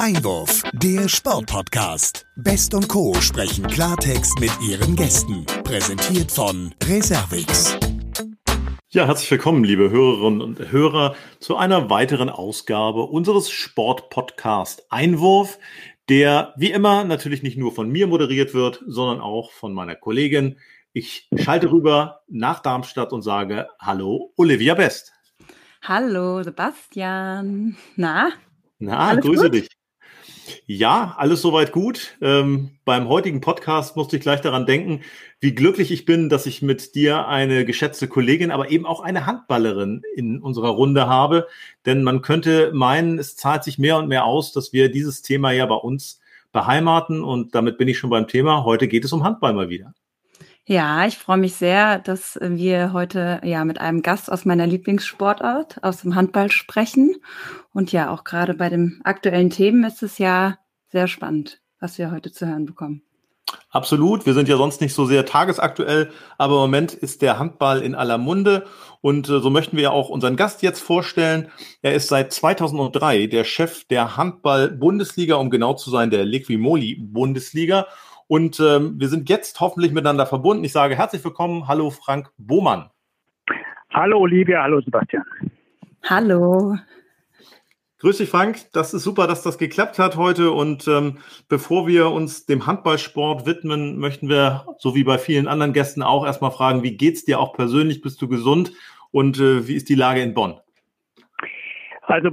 Einwurf, der Sportpodcast. Best und Co. sprechen Klartext mit ihren Gästen. Präsentiert von Reservix. Ja, herzlich willkommen, liebe Hörerinnen und Hörer, zu einer weiteren Ausgabe unseres Sportpodcast Einwurf, der wie immer natürlich nicht nur von mir moderiert wird, sondern auch von meiner Kollegin. Ich schalte rüber nach Darmstadt und sage Hallo, Olivia Best. Hallo, Sebastian. Na? Na, alles grüße gut? dich. Ja, alles soweit gut. Ähm, beim heutigen Podcast musste ich gleich daran denken, wie glücklich ich bin, dass ich mit dir eine geschätzte Kollegin, aber eben auch eine Handballerin in unserer Runde habe. Denn man könnte meinen, es zahlt sich mehr und mehr aus, dass wir dieses Thema ja bei uns beheimaten. Und damit bin ich schon beim Thema. Heute geht es um Handball mal wieder. Ja, ich freue mich sehr, dass wir heute ja mit einem Gast aus meiner Lieblingssportart, aus dem Handball sprechen. Und ja, auch gerade bei den aktuellen Themen ist es ja sehr spannend, was wir heute zu hören bekommen. Absolut. Wir sind ja sonst nicht so sehr tagesaktuell, aber im Moment ist der Handball in aller Munde. Und äh, so möchten wir ja auch unseren Gast jetzt vorstellen. Er ist seit 2003 der Chef der Handball-Bundesliga, um genau zu sein, der Liquimoli-Bundesliga. Und ähm, wir sind jetzt hoffentlich miteinander verbunden. Ich sage herzlich willkommen. Hallo Frank Bohmann. Hallo Olivia, hallo Sebastian. Hallo. Grüß dich, Frank. Das ist super, dass das geklappt hat heute. Und ähm, bevor wir uns dem Handballsport widmen, möchten wir, so wie bei vielen anderen Gästen auch, erstmal fragen, wie geht's dir auch persönlich? Bist du gesund? Und äh, wie ist die Lage in Bonn? Also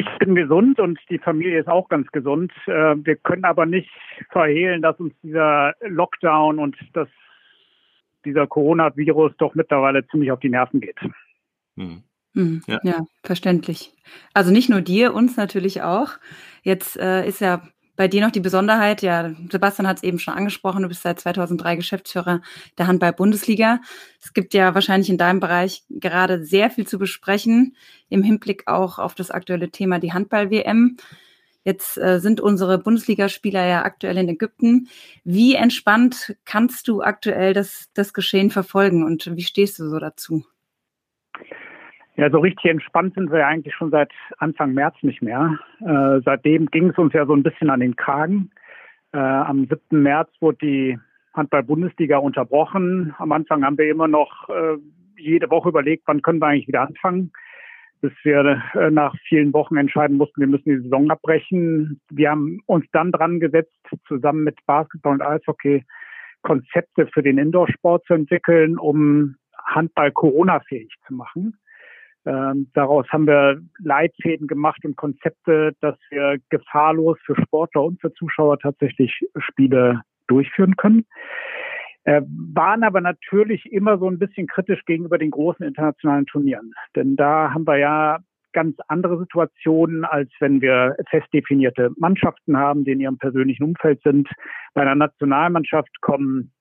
ich bin gesund und die Familie ist auch ganz gesund. Äh, wir können aber nicht verhehlen, dass uns dieser Lockdown und das, dieser Coronavirus doch mittlerweile ziemlich auf die Nerven geht. Hm. Hm, ja. ja. verständlich. Also nicht nur dir, uns natürlich auch. Jetzt äh, ist ja bei dir noch die Besonderheit, ja, Sebastian hat es eben schon angesprochen, du bist seit 2003 Geschäftsführer der Handball-Bundesliga. Es gibt ja wahrscheinlich in deinem Bereich gerade sehr viel zu besprechen, im Hinblick auch auf das aktuelle Thema die Handball-WM. Jetzt äh, sind unsere Bundesligaspieler ja aktuell in Ägypten. Wie entspannt kannst du aktuell das, das Geschehen verfolgen und wie stehst du so dazu? Ja, so richtig entspannt sind wir eigentlich schon seit Anfang März nicht mehr. Äh, seitdem ging es uns ja so ein bisschen an den Kragen. Äh, am 7. März wurde die Handball-Bundesliga unterbrochen. Am Anfang haben wir immer noch äh, jede Woche überlegt, wann können wir eigentlich wieder anfangen, bis wir äh, nach vielen Wochen entscheiden mussten, wir müssen die Saison abbrechen. Wir haben uns dann dran gesetzt, zusammen mit Basketball und Eishockey Konzepte für den Indoor-Sport zu entwickeln, um Handball Corona-fähig zu machen. Ähm, daraus haben wir Leitfäden gemacht und Konzepte, dass wir gefahrlos für Sportler und für Zuschauer tatsächlich Spiele durchführen können. Äh, waren aber natürlich immer so ein bisschen kritisch gegenüber den großen internationalen Turnieren. Denn da haben wir ja ganz andere Situationen, als wenn wir fest definierte Mannschaften haben, die in ihrem persönlichen Umfeld sind. Bei einer Nationalmannschaft kommen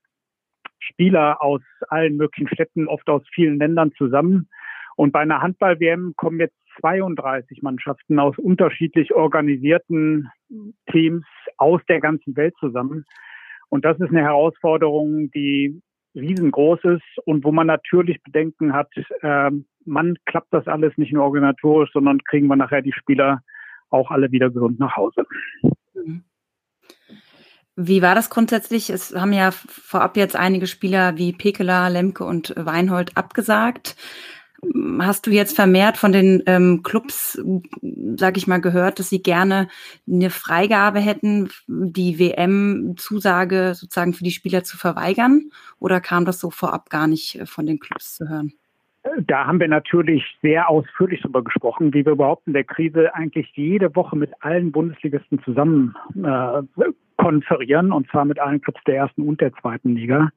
Spieler aus allen möglichen Städten, oft aus vielen Ländern zusammen und bei einer Handball-WM kommen jetzt 32 Mannschaften aus unterschiedlich organisierten Teams aus der ganzen Welt zusammen. Und das ist eine Herausforderung, die riesengroß ist und wo man natürlich Bedenken hat, äh, man klappt das alles nicht nur organisatorisch, sondern kriegen wir nachher die Spieler auch alle wieder gesund nach Hause. Wie war das grundsätzlich? Es haben ja vorab jetzt einige Spieler wie Pekela, Lemke und Weinhold abgesagt. Hast du jetzt vermehrt von den ähm, Clubs, sag ich mal, gehört, dass sie gerne eine Freigabe hätten, die WM-Zusage sozusagen für die Spieler zu verweigern? Oder kam das so vorab gar nicht äh, von den Clubs zu hören? Da haben wir natürlich sehr ausführlich darüber gesprochen, wie wir überhaupt in der Krise eigentlich jede Woche mit allen Bundesligisten zusammen äh, konferieren, und zwar mit allen Clubs der ersten und der zweiten Liga.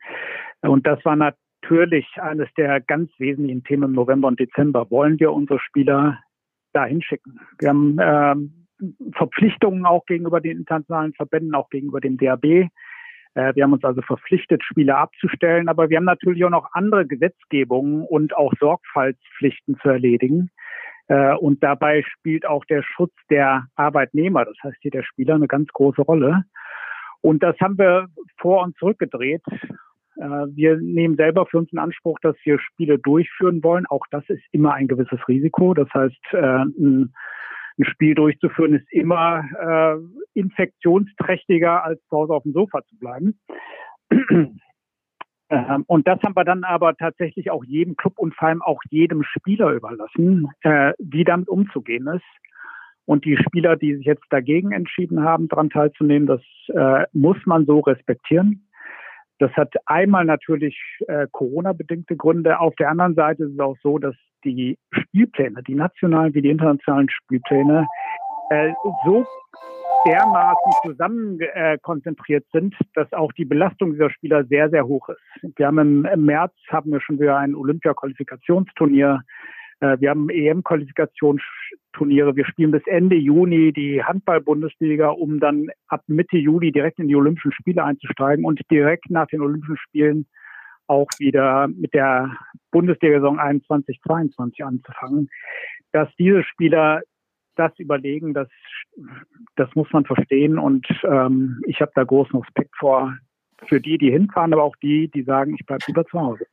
Und das war natürlich natürlich eines der ganz wesentlichen Themen im November und Dezember. Wollen wir unsere Spieler dahin schicken? Wir haben äh, Verpflichtungen auch gegenüber den internationalen Verbänden, auch gegenüber dem DAB. Äh, wir haben uns also verpflichtet, Spieler abzustellen, aber wir haben natürlich auch noch andere Gesetzgebungen und auch Sorgfaltspflichten zu erledigen. Äh, und dabei spielt auch der Schutz der Arbeitnehmer, das heißt hier der Spieler, eine ganz große Rolle. Und das haben wir vor und zurückgedreht wir nehmen selber für uns in Anspruch, dass wir Spiele durchführen wollen. Auch das ist immer ein gewisses Risiko. Das heißt, äh, ein Spiel durchzuführen, ist immer äh, infektionsträchtiger, als zu Hause auf dem Sofa zu bleiben. Ähm, und das haben wir dann aber tatsächlich auch jedem Club und vor allem auch jedem Spieler überlassen, äh, wie damit umzugehen ist. Und die Spieler, die sich jetzt dagegen entschieden haben, daran teilzunehmen, das äh, muss man so respektieren. Das hat einmal natürlich äh, Corona-bedingte Gründe. Auf der anderen Seite ist es auch so, dass die Spielpläne, die nationalen wie die internationalen Spielpläne, äh, so dermaßen zusammen äh, konzentriert sind, dass auch die Belastung dieser Spieler sehr, sehr hoch ist. Wir haben im, im März haben wir schon wieder ein Olympia-Qualifikationsturnier. Äh, wir haben EM-Qualifikationsturniere. Wir spielen bis Ende Juni die Handball-Bundesliga, um dann ab Mitte Juli direkt in die Olympischen Spiele einzusteigen und direkt nach den Olympischen Spielen auch wieder mit der Bundesliga-Saison 21-22 anzufangen. Dass diese Spieler das überlegen, das, das muss man verstehen. Und ähm, ich habe da großen Respekt vor für die, die hinfahren, aber auch die, die sagen, ich bleibe lieber zu Hause.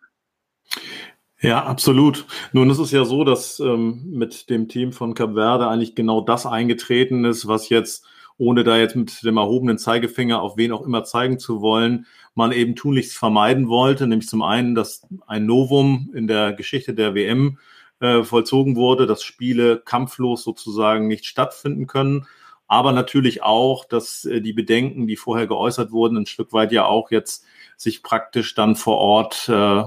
Ja, absolut. Nun ist es ja so, dass ähm, mit dem Team von Cap Verde eigentlich genau das eingetreten ist, was jetzt, ohne da jetzt mit dem erhobenen Zeigefinger auf wen auch immer zeigen zu wollen, man eben tunlichst vermeiden wollte, nämlich zum einen, dass ein Novum in der Geschichte der WM äh, vollzogen wurde, dass Spiele kampflos sozusagen nicht stattfinden können. Aber natürlich auch, dass äh, die Bedenken, die vorher geäußert wurden, ein Stück weit ja auch jetzt sich praktisch dann vor Ort äh,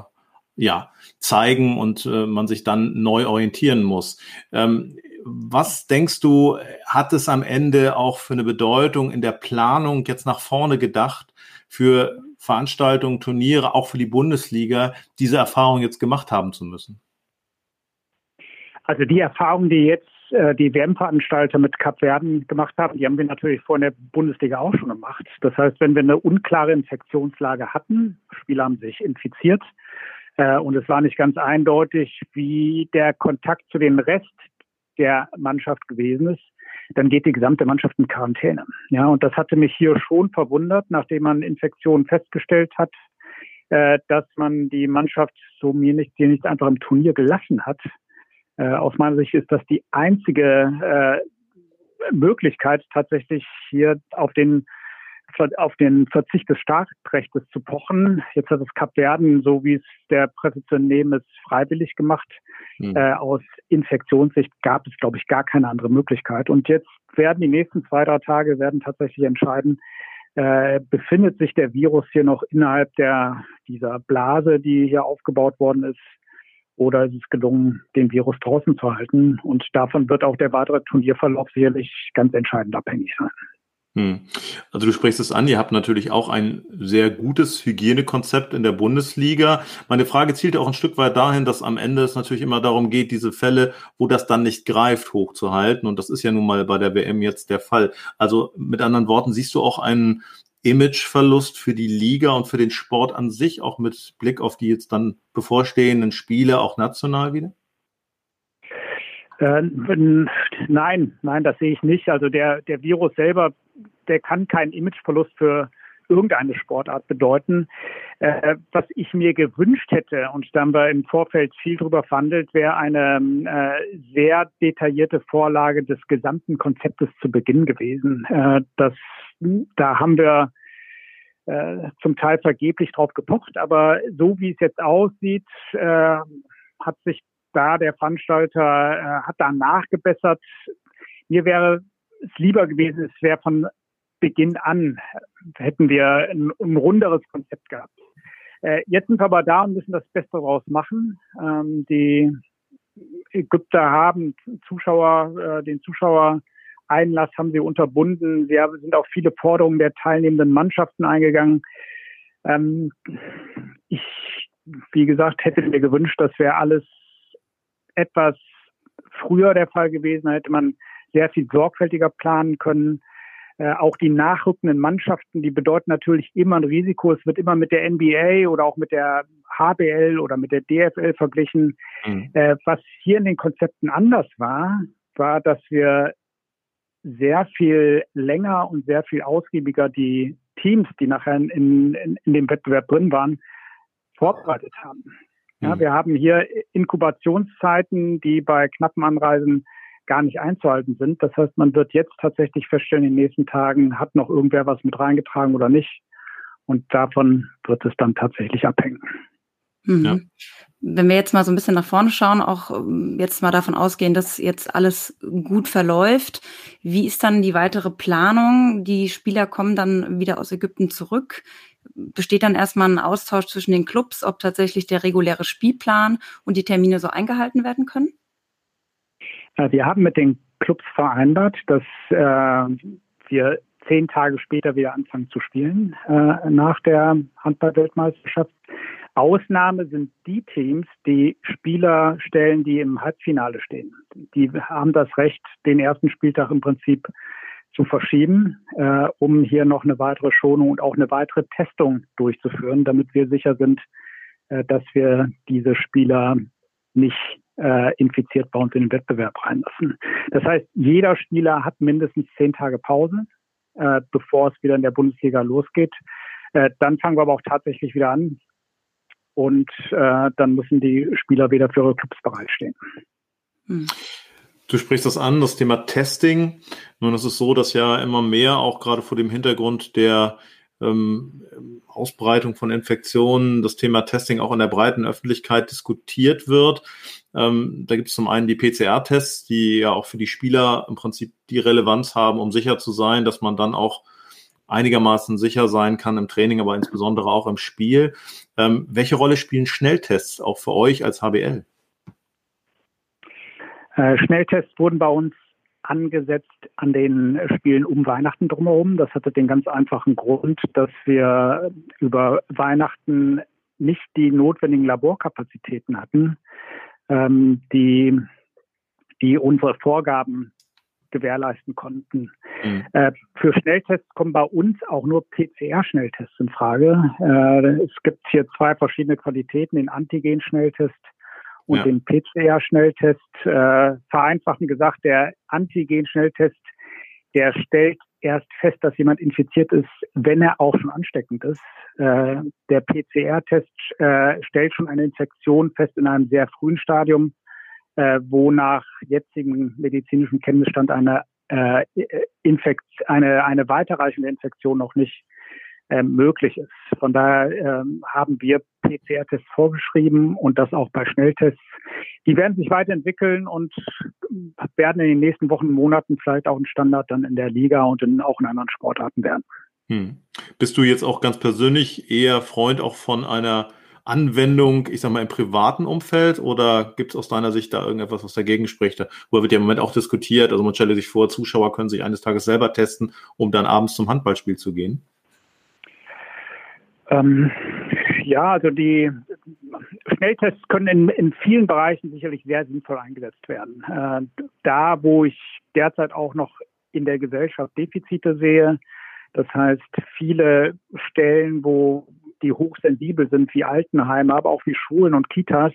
ja, zeigen und äh, man sich dann neu orientieren muss. Ähm, was denkst du, hat es am Ende auch für eine Bedeutung in der Planung jetzt nach vorne gedacht für Veranstaltungen, Turniere, auch für die Bundesliga, diese Erfahrung jetzt gemacht haben zu müssen? Also die Erfahrung, die jetzt äh, die WM-Veranstalter mit Cap Verden gemacht haben, die haben wir natürlich vor der Bundesliga auch schon gemacht. Das heißt, wenn wir eine unklare Infektionslage hatten, Spieler haben sich infiziert und es war nicht ganz eindeutig, wie der Kontakt zu dem Rest der Mannschaft gewesen ist, dann geht die gesamte Mannschaft in Quarantäne. Ja, und das hatte mich hier schon verwundert, nachdem man Infektionen festgestellt hat, äh, dass man die Mannschaft so mir nicht, die nicht einfach im Turnier gelassen hat, äh, aus meiner Sicht ist das die einzige äh, Möglichkeit, tatsächlich hier auf den auf den Verzicht des Staatsrechts zu pochen. Jetzt hat es Kap Verden, so wie es der Presse zu entnehmen ist, freiwillig gemacht. Mhm. Äh, aus Infektionssicht gab es, glaube ich, gar keine andere Möglichkeit. Und jetzt werden die nächsten zwei, drei Tage werden tatsächlich entscheiden, äh, befindet sich der Virus hier noch innerhalb der, dieser Blase, die hier aufgebaut worden ist, oder ist es gelungen, den Virus draußen zu halten. Und davon wird auch der weitere Turnierverlauf sicherlich ganz entscheidend abhängig sein. Hm. Also du sprichst es an, ihr habt natürlich auch ein sehr gutes Hygienekonzept in der Bundesliga. Meine Frage zielt auch ein Stück weit dahin, dass am Ende es natürlich immer darum geht, diese Fälle, wo das dann nicht greift, hochzuhalten. Und das ist ja nun mal bei der WM jetzt der Fall. Also mit anderen Worten, siehst du auch einen Imageverlust für die Liga und für den Sport an sich, auch mit Blick auf die jetzt dann bevorstehenden Spiele, auch national wieder? Äh, nein, nein, das sehe ich nicht. Also der, der Virus selber, der kann keinen Imageverlust für irgendeine Sportart bedeuten. Äh, was ich mir gewünscht hätte, und da haben wir im Vorfeld viel drüber verhandelt, wäre eine äh, sehr detaillierte Vorlage des gesamten Konzeptes zu Beginn gewesen. Äh, das, da haben wir äh, zum Teil vergeblich drauf gepocht, aber so wie es jetzt aussieht, äh, hat sich da der Veranstalter, äh, hat da nachgebessert. Mir wäre es lieber gewesen, es wäre von Beginn an hätten wir ein, ein runderes Konzept gehabt. Äh, jetzt sind wir aber da und müssen das Beste daraus machen. Ähm, die Ägypter haben Zuschauer, äh, den Zuschauereinlass haben sie unterbunden. Sie sind auf viele Forderungen der teilnehmenden Mannschaften eingegangen. Ähm, ich, wie gesagt, hätte mir gewünscht, das wäre alles etwas früher der Fall gewesen. Da hätte man sehr viel sorgfältiger planen können. Äh, auch die nachrückenden Mannschaften, die bedeuten natürlich immer ein Risiko. Es wird immer mit der NBA oder auch mit der HBL oder mit der DFL verglichen. Mhm. Äh, was hier in den Konzepten anders war, war, dass wir sehr viel länger und sehr viel ausgiebiger die Teams, die nachher in, in, in dem Wettbewerb drin waren, vorbereitet haben. Ja, mhm. wir haben hier Inkubationszeiten, die bei knappen Anreisen gar nicht einzuhalten sind. Das heißt, man wird jetzt tatsächlich feststellen, in den nächsten Tagen hat noch irgendwer was mit reingetragen oder nicht. Und davon wird es dann tatsächlich abhängen. Mhm. Ja. Wenn wir jetzt mal so ein bisschen nach vorne schauen, auch ähm, jetzt mal davon ausgehen, dass jetzt alles gut verläuft, wie ist dann die weitere Planung? Die Spieler kommen dann wieder aus Ägypten zurück. Besteht dann erstmal ein Austausch zwischen den Clubs, ob tatsächlich der reguläre Spielplan und die Termine so eingehalten werden können? Äh, wir haben mit den Clubs vereinbart, dass äh, wir zehn Tage später wieder anfangen zu spielen äh, nach der Handball-Weltmeisterschaft. Ausnahme sind die Teams, die Spieler stellen, die im Halbfinale stehen. Die haben das Recht, den ersten Spieltag im Prinzip zu verschieben, äh, um hier noch eine weitere Schonung und auch eine weitere Testung durchzuführen, damit wir sicher sind, äh, dass wir diese Spieler nicht äh, infiziert bei uns in den Wettbewerb reinlassen. Das heißt, jeder Spieler hat mindestens zehn Tage Pause, äh, bevor es wieder in der Bundesliga losgeht. Äh, dann fangen wir aber auch tatsächlich wieder an, und äh, dann müssen die Spieler wieder für ihre Clubs bereitstehen. Hm. Du sprichst das an, das Thema Testing. Nun ist es so, dass ja immer mehr auch gerade vor dem Hintergrund der ähm, Ausbreitung von Infektionen das Thema Testing auch in der breiten Öffentlichkeit diskutiert wird. Ähm, da gibt es zum einen die PCR-Tests, die ja auch für die Spieler im Prinzip die Relevanz haben, um sicher zu sein, dass man dann auch einigermaßen sicher sein kann im Training, aber insbesondere auch im Spiel. Ähm, welche Rolle spielen Schnelltests auch für euch als HBL? Äh, Schnelltests wurden bei uns angesetzt an den Spielen um Weihnachten drumherum. Das hatte den ganz einfachen Grund, dass wir über Weihnachten nicht die notwendigen Laborkapazitäten hatten, ähm, die, die unsere Vorgaben gewährleisten konnten. Mhm. Äh, für Schnelltests kommen bei uns auch nur PCR-Schnelltests in Frage. Äh, es gibt hier zwei verschiedene Qualitäten, den Antigen-Schnelltest und ja. den PCR-Schnelltest. Äh, vereinfachen gesagt, der Antigen-Schnelltest, der stellt erst fest, dass jemand infiziert ist, wenn er auch schon ansteckend ist. Äh, der PCR-Test äh, stellt schon eine Infektion fest in einem sehr frühen Stadium äh, wo nach jetzigem medizinischen Kenntnisstand eine, äh, Infekt, eine, eine weiterreichende Infektion noch nicht äh, möglich ist. Von daher äh, haben wir PCR-Tests vorgeschrieben und das auch bei Schnelltests. Die werden sich weiterentwickeln und werden in den nächsten Wochen, Monaten vielleicht auch ein Standard dann in der Liga und in, auch in anderen Sportarten werden. Hm. Bist du jetzt auch ganz persönlich eher Freund auch von einer Anwendung, ich sag mal, im privaten Umfeld oder gibt es aus deiner Sicht da irgendetwas, was dagegen spricht? Wo wird ja im Moment auch diskutiert. Also man stelle sich vor, Zuschauer können sich eines Tages selber testen, um dann abends zum Handballspiel zu gehen. Ähm, ja, also die Schnelltests können in, in, vielen Bereichen sicherlich sehr sinnvoll eingesetzt werden. Äh, da, wo ich derzeit auch noch in der Gesellschaft Defizite sehe, das heißt viele Stellen, wo die hochsensibel sind, wie Altenheime, aber auch wie Schulen und Kitas,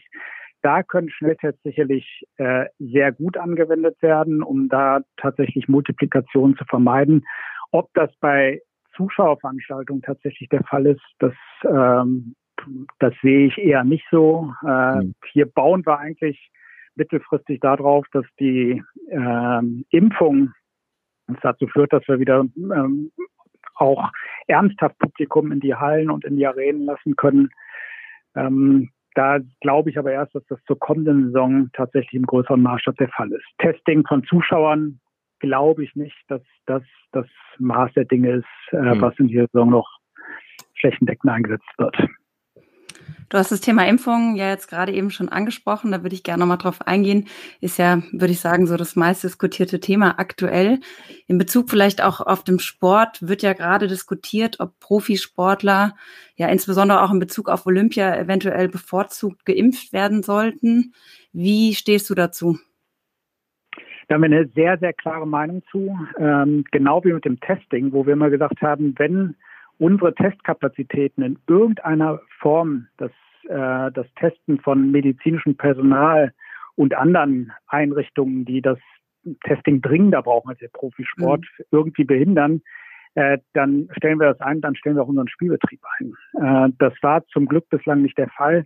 da können Schnelltests sicherlich äh, sehr gut angewendet werden, um da tatsächlich Multiplikationen zu vermeiden. Ob das bei Zuschauerveranstaltungen tatsächlich der Fall ist, das, ähm, das sehe ich eher nicht so. Äh, mhm. Hier bauen wir eigentlich mittelfristig darauf, dass die ähm, Impfung uns dazu führt, dass wir wieder ähm, auch ernsthaft Publikum in die Hallen und in die Arenen lassen können. Ähm, da glaube ich aber erst, dass das zur kommenden Saison tatsächlich im größeren Maßstab der Fall ist. Testing von Zuschauern glaube ich nicht, dass das das Maß der Dinge ist, äh, mhm. was in dieser Saison noch flächendeckend eingesetzt wird. Du hast das Thema Impfung ja jetzt gerade eben schon angesprochen, da würde ich gerne nochmal drauf eingehen. Ist ja, würde ich sagen, so das meist diskutierte Thema aktuell. In Bezug vielleicht auch auf den Sport wird ja gerade diskutiert, ob Profisportler, ja insbesondere auch in Bezug auf Olympia, eventuell bevorzugt geimpft werden sollten. Wie stehst du dazu? Da haben wir eine sehr, sehr klare Meinung zu. Ähm, genau wie mit dem Testing, wo wir immer gesagt haben, wenn unsere Testkapazitäten in irgendeiner Form, das, äh, das Testen von medizinischem Personal und anderen Einrichtungen, die das Testing dringender brauchen als der Profisport, mhm. irgendwie behindern, äh, dann stellen wir das ein, dann stellen wir auch unseren Spielbetrieb ein. Äh, das war zum Glück bislang nicht der Fall.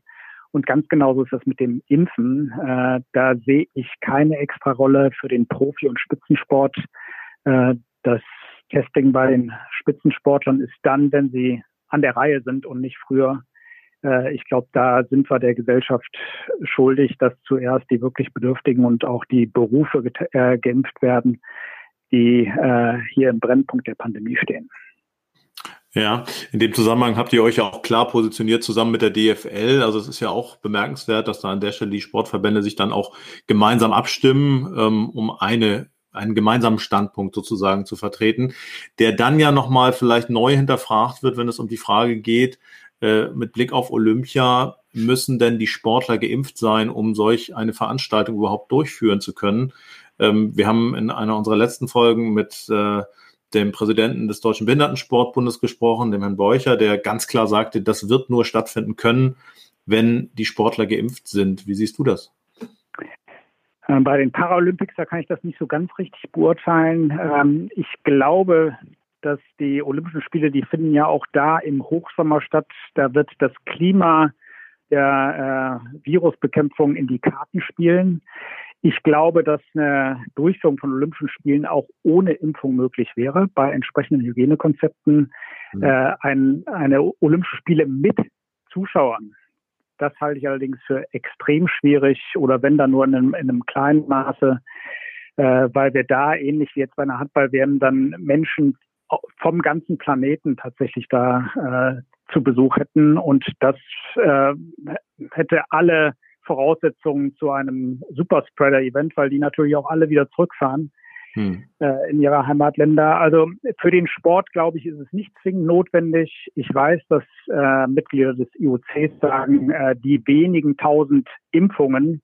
Und ganz genauso ist das mit dem Impfen. Äh, da sehe ich keine extra Rolle für den Profi- und Spitzensport. Äh, das Testing bei den Spitzensportlern ist dann, wenn sie an der Reihe sind und nicht früher. Äh, ich glaube, da sind wir der Gesellschaft schuldig, dass zuerst die wirklich Bedürftigen und auch die Berufe geimpft werden, die hier im Brennpunkt der Pandemie stehen. Ja, in dem Zusammenhang habt ihr euch ja auch klar positioniert zusammen mit der DFL. Also es ist ja auch bemerkenswert, dass da an der Stelle die Sportverbände sich dann auch gemeinsam abstimmen, ähm, um eine einen gemeinsamen Standpunkt sozusagen zu vertreten, der dann ja nochmal vielleicht neu hinterfragt wird, wenn es um die Frage geht, äh, mit Blick auf Olympia, müssen denn die Sportler geimpft sein, um solch eine Veranstaltung überhaupt durchführen zu können? Ähm, wir haben in einer unserer letzten Folgen mit äh, dem Präsidenten des Deutschen Behindertensportbundes gesprochen, dem Herrn Beucher, der ganz klar sagte, das wird nur stattfinden können, wenn die Sportler geimpft sind. Wie siehst du das? Äh, bei den Paralympics, da kann ich das nicht so ganz richtig beurteilen. Ähm, ich glaube, dass die Olympischen Spiele, die finden ja auch da im Hochsommer statt. Da wird das Klima der äh, Virusbekämpfung in die Karten spielen. Ich glaube, dass eine Durchführung von Olympischen Spielen auch ohne Impfung möglich wäre, bei entsprechenden Hygienekonzepten. Mhm. Äh, ein, eine Olympische Spiele mit Zuschauern, das halte ich allerdings für extrem schwierig oder wenn dann nur in einem, in einem kleinen Maße, äh, weil wir da ähnlich wie jetzt bei einer Handball-WM dann Menschen vom ganzen Planeten tatsächlich da äh, zu Besuch hätten und das äh, hätte alle Voraussetzungen zu einem Superspreader-Event, weil die natürlich auch alle wieder zurückfahren hm. äh, in ihrer Heimatländer. Also für den Sport, glaube ich, ist es nicht zwingend notwendig. Ich weiß, dass äh, Mitglieder des IOCs sagen, äh, die wenigen tausend Impfungen,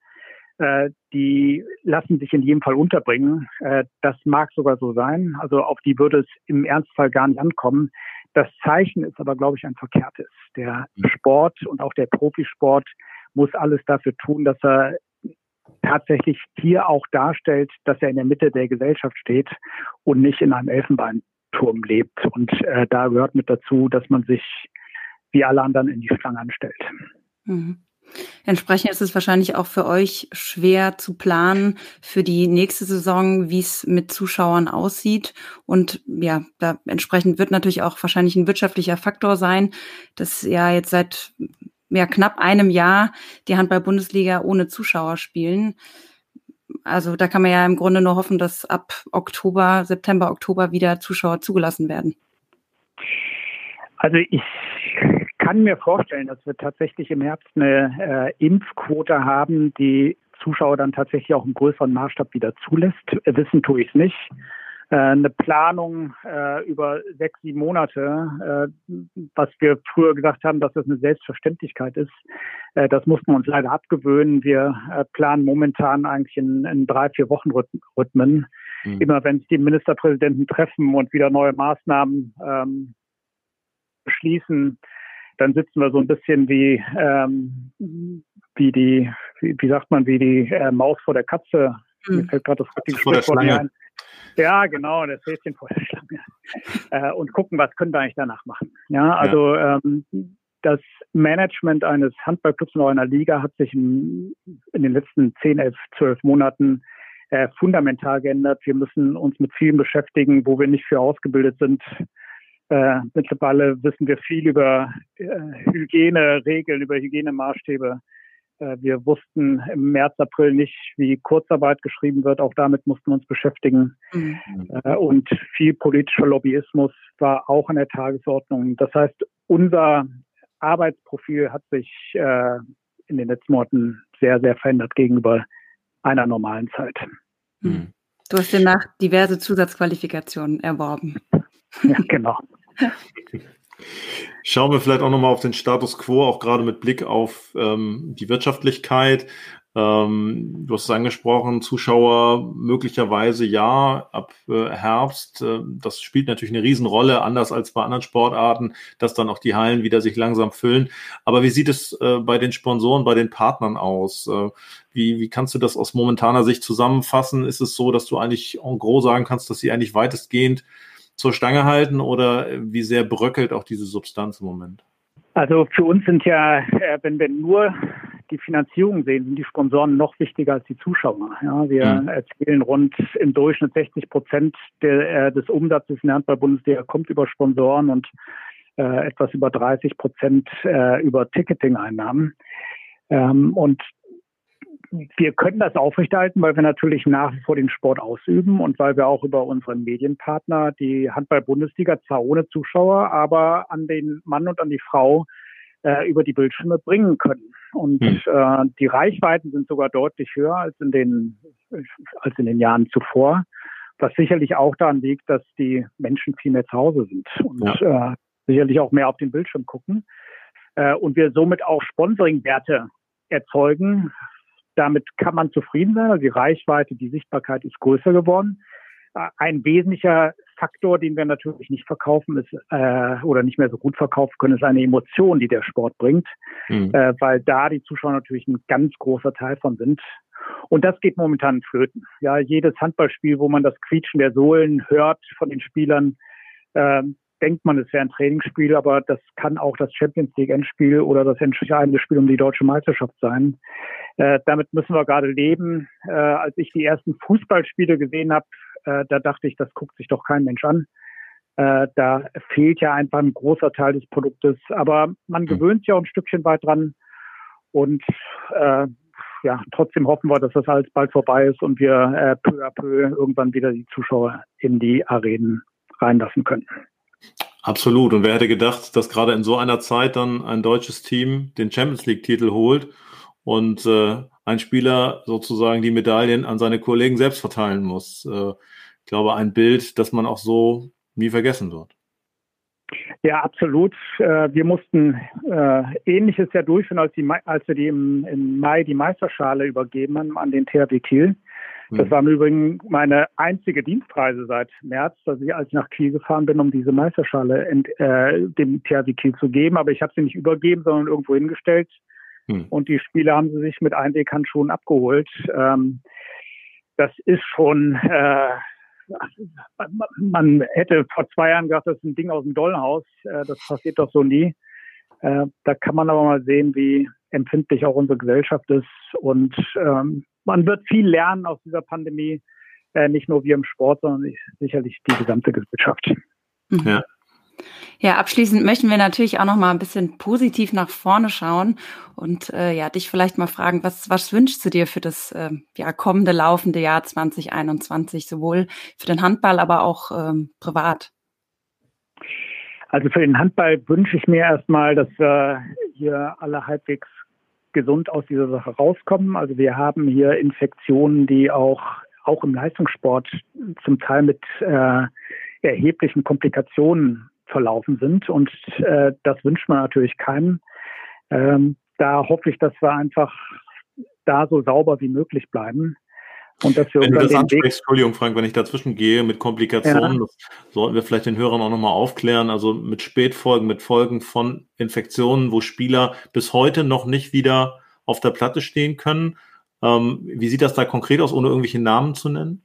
äh, die lassen sich in jedem Fall unterbringen. Äh, das mag sogar so sein. Also auf die würde es im Ernstfall gar nicht ankommen. Das Zeichen ist aber, glaube ich, ein verkehrtes. Der hm. Sport und auch der Profisport muss alles dafür tun, dass er tatsächlich hier auch darstellt, dass er in der Mitte der Gesellschaft steht und nicht in einem Elfenbeinturm lebt. Und äh, da gehört mit dazu, dass man sich wie alle anderen in die Schlange anstellt. Mhm. Entsprechend ist es wahrscheinlich auch für euch schwer zu planen für die nächste Saison, wie es mit Zuschauern aussieht. Und ja, da entsprechend wird natürlich auch wahrscheinlich ein wirtschaftlicher Faktor sein, dass ja jetzt seit ja, knapp einem Jahr die Handball-Bundesliga ohne Zuschauer spielen. Also da kann man ja im Grunde nur hoffen, dass ab Oktober, September, Oktober wieder Zuschauer zugelassen werden. Also ich kann mir vorstellen, dass wir tatsächlich im Herbst eine äh, Impfquote haben, die Zuschauer dann tatsächlich auch im größeren Maßstab wieder zulässt. Wissen tue ich es nicht. Äh, eine Planung äh, über sechs, sieben Monate, äh, was wir früher gesagt haben, dass das eine Selbstverständlichkeit ist. Äh, das mussten wir uns leider abgewöhnen. Wir äh, planen momentan eigentlich in, in drei, vier Wochen Rhythmen. Mhm. Immer wenn sich die Ministerpräsidenten treffen und wieder neue Maßnahmen ähm, beschließen, dann sitzen wir so ein bisschen wie, ähm, wie die, wie, wie sagt man, wie die äh, Maus vor der Katze. Mhm. Mir fällt gerade das richtige Sprichwort ein. Ja, genau, das Häschen vor der Schlange. Äh, und gucken, was können wir eigentlich danach machen. Ja, also ja. Ähm, das Management eines Handballclubs in einer Liga hat sich in, in den letzten 10, 11, 12 Monaten äh, fundamental geändert. Wir müssen uns mit vielen beschäftigen, wo wir nicht für ausgebildet sind. Äh, mittlerweile wissen wir viel über äh, Hygieneregeln, über Hygienemaßstäbe. Äh, wir wussten im März, April nicht, wie Kurzarbeit geschrieben wird. Auch damit mussten wir uns beschäftigen. Mhm. Äh, und viel politischer Lobbyismus war auch an der Tagesordnung. Das heißt, unser Arbeitsprofil hat sich äh, in den letzten Monaten sehr, sehr verändert gegenüber einer normalen Zeit. Mhm. Du hast demnach diverse Zusatzqualifikationen erworben. Ja, genau. Schauen wir vielleicht auch nochmal auf den Status quo, auch gerade mit Blick auf ähm, die Wirtschaftlichkeit. Ähm, du hast es angesprochen, Zuschauer möglicherweise ja ab äh, Herbst. Äh, das spielt natürlich eine Riesenrolle, anders als bei anderen Sportarten, dass dann auch die Hallen wieder sich langsam füllen. Aber wie sieht es äh, bei den Sponsoren, bei den Partnern aus? Äh, wie, wie kannst du das aus momentaner Sicht zusammenfassen? Ist es so, dass du eigentlich en gros sagen kannst, dass sie eigentlich weitestgehend zur Stange halten oder wie sehr bröckelt auch diese Substanz im Moment? Also für uns sind ja, äh, wenn wir nur die Finanzierung sehen, sind die Sponsoren noch wichtiger als die Zuschauer. Ja, wir mhm. erzielen rund im Durchschnitt 60 Prozent der, äh, des Umsatzes in der Handball-Bundesliga kommt über Sponsoren und äh, etwas über 30 Prozent äh, über Ticketing-Einnahmen. Ähm, und wir können das aufrechterhalten, weil wir natürlich nach wie vor den Sport ausüben und weil wir auch über unseren Medienpartner die Handball-Bundesliga zwar ohne Zuschauer, aber an den Mann und an die Frau äh, über die Bildschirme bringen können. Und hm. äh, die Reichweiten sind sogar deutlich höher als in den als in den Jahren zuvor, was sicherlich auch daran liegt, dass die Menschen viel mehr zu Hause sind und ja. äh, sicherlich auch mehr auf den Bildschirm gucken äh, und wir somit auch Sponsoring-Werte erzeugen, damit kann man zufrieden sein. Also die Reichweite, die Sichtbarkeit ist größer geworden. Äh, ein wesentlicher Faktor, den wir natürlich nicht verkaufen, ist äh, oder nicht mehr so gut verkaufen können, ist eine Emotion, die der Sport bringt, mhm. äh, weil da die Zuschauer natürlich ein ganz großer Teil von sind. Und das geht momentan flöten. Ja, jedes Handballspiel, wo man das Quietschen der Sohlen hört von den Spielern, äh, denkt man, es wäre ein Trainingsspiel, aber das kann auch das Champions League Endspiel oder das entscheidende Spiel um die deutsche Meisterschaft sein. Äh, damit müssen wir gerade leben. Äh, als ich die ersten Fußballspiele gesehen habe, äh, da dachte ich, das guckt sich doch kein Mensch an. Äh, da fehlt ja einfach ein großer Teil des Produktes. Aber man hm. gewöhnt sich ja ein Stückchen weit dran. Und äh, ja, trotzdem hoffen wir, dass das alles bald vorbei ist und wir äh, peu à peu irgendwann wieder die Zuschauer in die Arenen reinlassen können. Absolut. Und wer hätte gedacht, dass gerade in so einer Zeit dann ein deutsches Team den Champions League-Titel holt und äh, ein Spieler sozusagen die Medaillen an seine Kollegen selbst verteilen muss. Äh, ich glaube, ein Bild, das man auch so nie vergessen wird. Ja, absolut. Äh, wir mussten äh, Ähnliches ja durchführen, als, die, als wir die im, im Mai die Meisterschale übergeben haben an den THW Kiel. Das hm. war im Übrigen meine einzige Dienstreise seit März, dass ich, als ich nach Kiel gefahren bin, um diese Meisterschale ent, äh, dem THW Kiel zu geben. Aber ich habe sie nicht übergeben, sondern irgendwo hingestellt. Hm. Und die Spiele haben sie sich mit Einweghandschuhen abgeholt. Ähm, das ist schon, äh, man hätte vor zwei Jahren gedacht, das ist ein Ding aus dem Dollhaus. Äh, das passiert doch so nie. Äh, da kann man aber mal sehen, wie empfindlich auch unsere Gesellschaft ist. Und ähm, man wird viel lernen aus dieser Pandemie, äh, nicht nur wir im Sport, sondern sicherlich die gesamte Gesellschaft. Mhm. Ja. Ja, abschließend möchten wir natürlich auch noch mal ein bisschen positiv nach vorne schauen und äh, ja, dich vielleicht mal fragen, was, was wünschst du dir für das äh, ja, kommende laufende Jahr 2021, sowohl für den Handball, aber auch ähm, privat? Also für den Handball wünsche ich mir erstmal, dass wir hier alle halbwegs gesund aus dieser Sache rauskommen. Also wir haben hier Infektionen, die auch, auch im Leistungssport zum Teil mit äh, erheblichen Komplikationen verlaufen sind. Und äh, das wünscht man natürlich keinem. Ähm, da hoffe ich, dass wir einfach da so sauber wie möglich bleiben. Und dass wir wenn du das ansprichst, Entschuldigung, Frank, wenn ich dazwischen gehe mit Komplikationen, ja. das sollten wir vielleicht den Hörern auch nochmal aufklären, also mit Spätfolgen, mit Folgen von Infektionen, wo Spieler bis heute noch nicht wieder auf der Platte stehen können. Ähm, wie sieht das da konkret aus, ohne irgendwelche Namen zu nennen?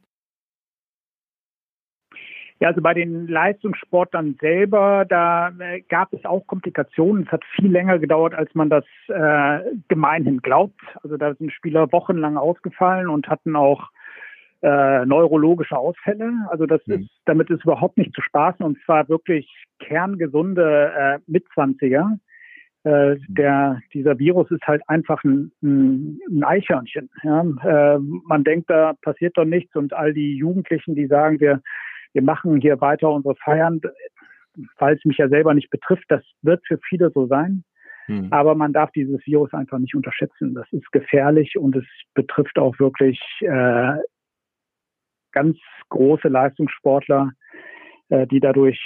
Ja, also bei den Leistungssportlern selber, da äh, gab es auch Komplikationen. Es hat viel länger gedauert, als man das äh, gemeinhin glaubt. Also da sind Spieler wochenlang ausgefallen und hatten auch äh, neurologische Ausfälle. Also das mhm. ist, damit ist überhaupt nicht zu spaßen und zwar wirklich kerngesunde äh, Mitzwanziger. Äh, der, dieser Virus ist halt einfach ein, ein, ein Eichhörnchen. Ja? Äh, man denkt, da passiert doch nichts und all die Jugendlichen, die sagen, wir wir machen hier weiter unsere Feiern, weil es mich ja selber nicht betrifft. Das wird für viele so sein. Hm. Aber man darf dieses Virus einfach nicht unterschätzen. Das ist gefährlich und es betrifft auch wirklich äh, ganz große Leistungssportler, die dadurch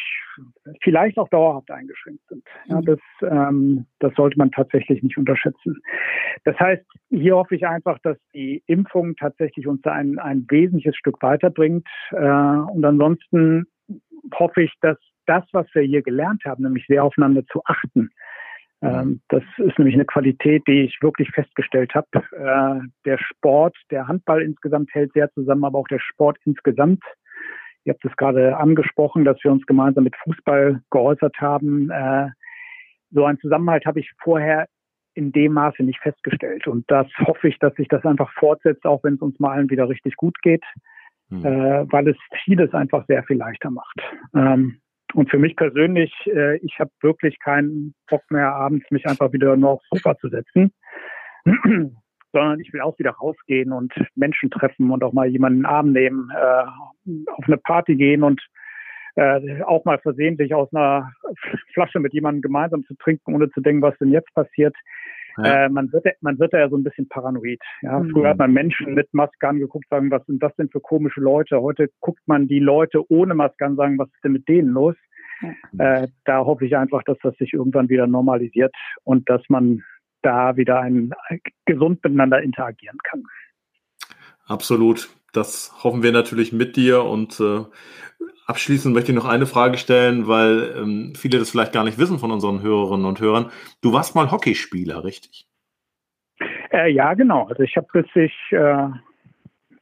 vielleicht auch dauerhaft eingeschränkt sind. Ja, mhm. das, ähm, das sollte man tatsächlich nicht unterschätzen. Das heißt, hier hoffe ich einfach, dass die Impfung tatsächlich uns ein, ein wesentliches Stück weiterbringt. Äh, und ansonsten hoffe ich, dass das, was wir hier gelernt haben, nämlich sehr aufeinander zu achten, ähm, das ist nämlich eine Qualität, die ich wirklich festgestellt habe. Äh, der Sport, der Handball insgesamt hält sehr zusammen, aber auch der Sport insgesamt Ihr habt es gerade angesprochen, dass wir uns gemeinsam mit Fußball geäußert haben. Äh, so einen Zusammenhalt habe ich vorher in dem Maße nicht festgestellt. Und das hoffe ich, dass sich das einfach fortsetzt, auch wenn es uns mal allen wieder richtig gut geht, mhm. äh, weil es vieles einfach sehr viel leichter macht. Ähm, und für mich persönlich, äh, ich habe wirklich keinen Bock mehr, abends mich einfach wieder nur aufs Sofa zu setzen, sondern ich will auch wieder rausgehen und Menschen treffen und auch mal jemanden in den Arm nehmen, äh, auf eine Party gehen und äh, auch mal versehentlich aus einer Flasche mit jemandem gemeinsam zu trinken, ohne zu denken, was denn jetzt passiert. Ja. Äh, man wird man wird ja so ein bisschen paranoid. Ja, mhm. früher hat man Menschen mit Maske angeguckt, sagen, was sind das denn für komische Leute? Heute guckt man die Leute ohne Maske an, sagen, was ist denn mit denen los? Ja. Äh, da hoffe ich einfach, dass das sich irgendwann wieder normalisiert und dass man da wieder ein gesund miteinander interagieren kann. Absolut. Das hoffen wir natürlich mit dir und äh, Abschließend möchte ich noch eine Frage stellen, weil ähm, viele das vielleicht gar nicht wissen von unseren Hörerinnen und Hörern. Du warst mal Hockeyspieler, richtig? Äh, ja, genau. Also ich habe, bis ich, äh,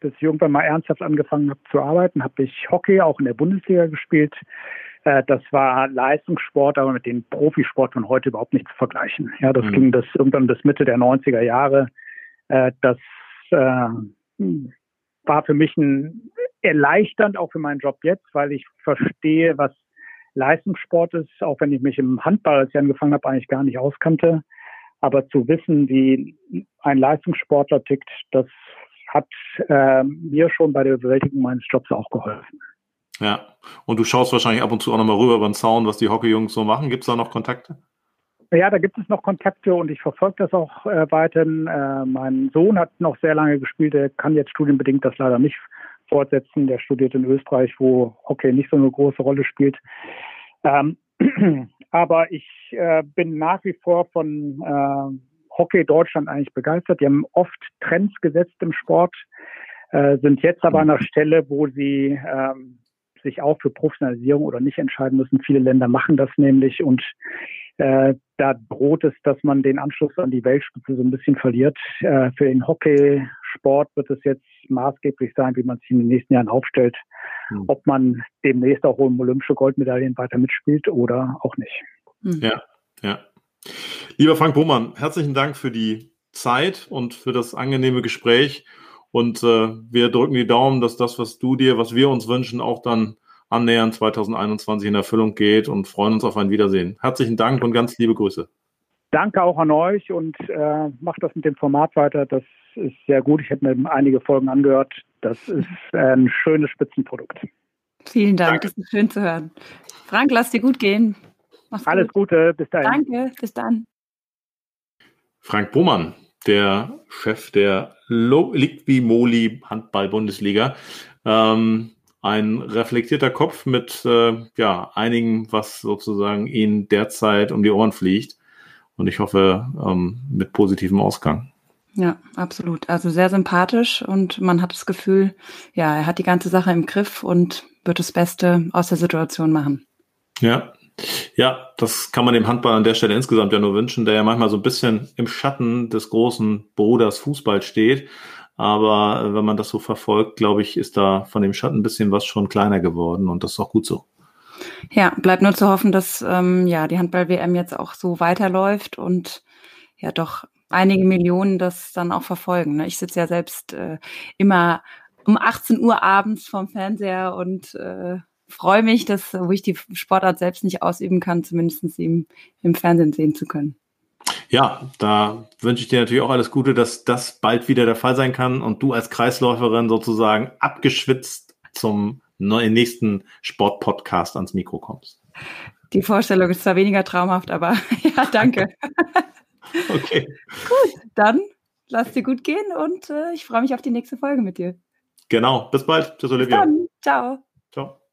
bis ich irgendwann mal ernsthaft angefangen habe zu arbeiten, habe ich Hockey auch in der Bundesliga gespielt. Äh, das war Leistungssport, aber mit dem Profisport von heute überhaupt nicht zu vergleichen. Ja, das mhm. ging bis irgendwann bis Mitte der 90er Jahre. Äh, das äh, war für mich ein erleichternd auch für meinen Job jetzt, weil ich verstehe, was Leistungssport ist, auch wenn ich mich im Handball, als ich angefangen habe, eigentlich gar nicht auskannte. Aber zu wissen, wie ein Leistungssportler tickt, das hat äh, mir schon bei der Bewältigung meines Jobs auch geholfen. Ja, und du schaust wahrscheinlich ab und zu auch nochmal rüber über den Zaun, was die Hockeyjungs so machen. Gibt es da noch Kontakte? Ja, da gibt es noch Kontakte und ich verfolge das auch äh, weiterhin. Äh, mein Sohn hat noch sehr lange gespielt, der kann jetzt studienbedingt das leider nicht fortsetzen. Der studiert in Österreich, wo Hockey nicht so eine große Rolle spielt. Ähm, aber ich äh, bin nach wie vor von äh, Hockey Deutschland eigentlich begeistert. Die haben oft Trends gesetzt im Sport, äh, sind jetzt aber an einer Stelle, wo sie ähm, sich auch für Professionalisierung oder nicht entscheiden müssen. Viele Länder machen das nämlich und äh, da droht es, dass man den Anschluss an die Weltspitze so ein bisschen verliert. Äh, für den Hockeysport wird es jetzt maßgeblich sein, wie man sich in den nächsten Jahren aufstellt, mhm. ob man demnächst auch um olympische Goldmedaillen weiter mitspielt oder auch nicht. Mhm. Ja, ja. Lieber Frank Bohmann, herzlichen Dank für die Zeit und für das angenehme Gespräch. Und äh, wir drücken die Daumen, dass das, was du dir, was wir uns wünschen, auch dann annähernd 2021 in Erfüllung geht und freuen uns auf ein Wiedersehen. Herzlichen Dank und ganz liebe Grüße. Danke auch an euch und äh, macht das mit dem Format weiter. Das ist sehr gut. Ich habe mir einige Folgen angehört. Das ist ein schönes Spitzenprodukt. Vielen Dank, Danke. das ist schön zu hören. Frank, lass dir gut gehen. Mach's Alles gut. Gute, bis dahin. Danke, bis dann. Frank Bohmann, der Chef der Liqui Moli Handball-Bundesliga. Ähm, ein reflektierter Kopf mit äh, ja, einigen, was sozusagen ihn derzeit um die Ohren fliegt. Und ich hoffe, ähm, mit positivem Ausgang. Ja, absolut. Also sehr sympathisch und man hat das Gefühl, ja, er hat die ganze Sache im Griff und wird das Beste aus der Situation machen. Ja, ja, das kann man dem Handball an der Stelle insgesamt ja nur wünschen, der ja manchmal so ein bisschen im Schatten des großen Bruders Fußball steht. Aber äh, wenn man das so verfolgt, glaube ich, ist da von dem Schatten ein bisschen was schon kleiner geworden und das ist auch gut so. Ja, bleibt nur zu hoffen, dass ähm, ja die Handball-WM jetzt auch so weiterläuft und ja doch einige Millionen das dann auch verfolgen. Ne? Ich sitze ja selbst äh, immer um 18 Uhr abends vorm Fernseher und äh, freue mich, dass, wo ich die Sportart selbst nicht ausüben kann, zumindest im, im Fernsehen sehen zu können. Ja, da wünsche ich dir natürlich auch alles Gute, dass das bald wieder der Fall sein kann und du als Kreisläuferin sozusagen abgeschwitzt zum nächsten Sportpodcast ans Mikro kommst. Die Vorstellung ist zwar weniger traumhaft, aber ja, danke. okay. Gut, dann lass dir gut gehen und äh, ich freue mich auf die nächste Folge mit dir. Genau, bis bald. Tschüss, Olivia. Bis dann. Ciao. Ciao.